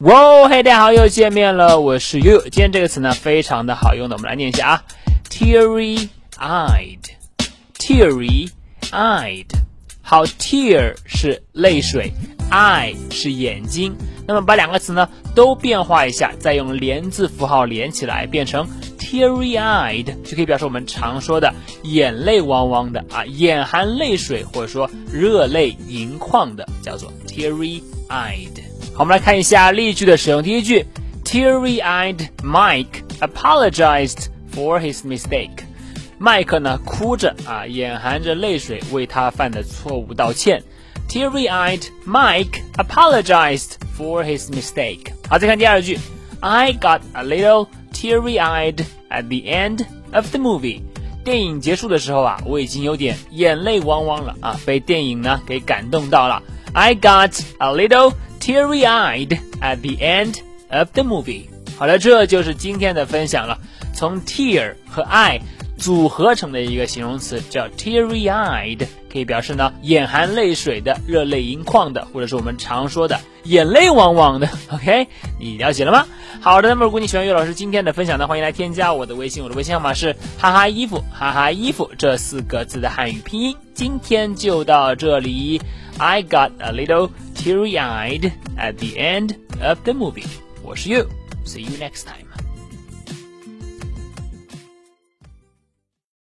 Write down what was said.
哇，嘿，大家好，又见面了，我是 you。今天这个词呢，非常的好用的，我们来念一下啊，teary-eyed，teary-eyed。好，tear 是泪水，eye 是眼睛。那么把两个词呢都变化一下，再用连字符号连起来，变成 teary-eyed，就可以表示我们常说的眼泪汪汪的啊，眼含泪水或者说热泪盈眶的，叫做 teary-eyed。好，我们来看一下例句的使用。第一句，Teary-eyed Mike apologized for his mistake。麦克呢，哭着啊，眼含着泪水为他犯的错误道歉。Teary-eyed Mike apologized for his mistake。好，再看第二句，I got a little teary-eyed at the end of the movie。电影结束的时候啊，我已经有点眼泪汪汪了啊，被电影呢给感动到了。I got a little teary-eyed at the end of the movie。好了，这就是今天的分享了。从 tear 和 eye 组合成的一个形容词叫 teary-eyed，可以表示呢眼含泪水的、热泪盈眶的，或者是我们常说的眼泪汪汪的。OK，你了解了吗？好的，那么如果你喜欢岳老师今天的分享呢，欢迎来添加我的微信，我的微信号码是哈哈衣服哈哈衣服这四个字的汉语拼音。今天就到这里。I got a little teary eyed at the end of the movie. 我是 You. See you next time.